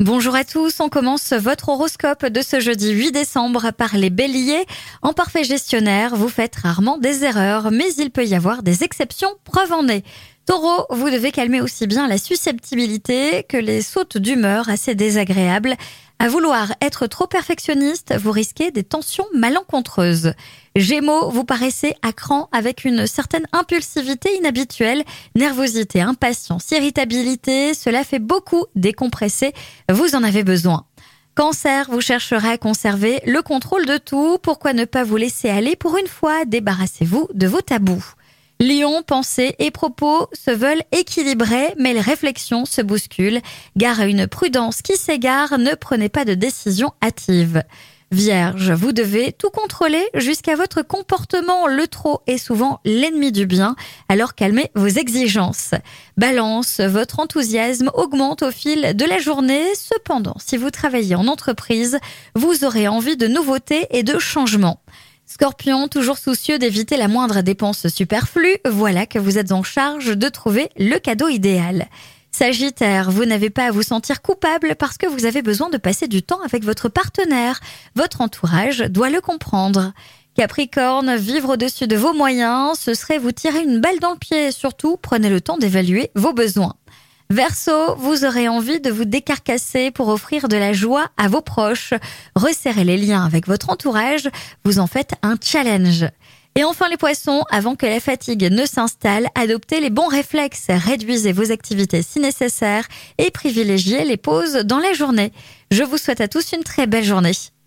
Bonjour à tous, on commence votre horoscope de ce jeudi 8 décembre par les béliers. En parfait gestionnaire, vous faites rarement des erreurs, mais il peut y avoir des exceptions, preuve en est. Taureau, vous devez calmer aussi bien la susceptibilité que les sautes d'humeur assez désagréables. À vouloir être trop perfectionniste, vous risquez des tensions malencontreuses. Gémeaux, vous paraissez à cran avec une certaine impulsivité inhabituelle, nervosité, impatience, irritabilité, cela fait beaucoup décompresser, vous en avez besoin. Cancer, vous chercherez à conserver le contrôle de tout, pourquoi ne pas vous laisser aller pour une fois, débarrassez-vous de vos tabous. Lion, pensées et propos se veulent équilibrés, mais les réflexions se bousculent. Gare à une prudence qui s'égare, ne prenez pas de décision hâtive. Vierge, vous devez tout contrôler jusqu'à votre comportement. Le trop est souvent l'ennemi du bien, alors calmez vos exigences. Balance, votre enthousiasme augmente au fil de la journée. Cependant, si vous travaillez en entreprise, vous aurez envie de nouveautés et de changements. Scorpion, toujours soucieux d'éviter la moindre dépense superflue, voilà que vous êtes en charge de trouver le cadeau idéal. Sagittaire, vous n'avez pas à vous sentir coupable parce que vous avez besoin de passer du temps avec votre partenaire. Votre entourage doit le comprendre. Capricorne, vivre au-dessus de vos moyens, ce serait vous tirer une balle dans le pied. Surtout, prenez le temps d'évaluer vos besoins. Verso, vous aurez envie de vous décarcasser pour offrir de la joie à vos proches. Resserrez les liens avec votre entourage, vous en faites un challenge. Et enfin les poissons, avant que la fatigue ne s'installe, adoptez les bons réflexes, réduisez vos activités si nécessaire et privilégiez les pauses dans la journée. Je vous souhaite à tous une très belle journée.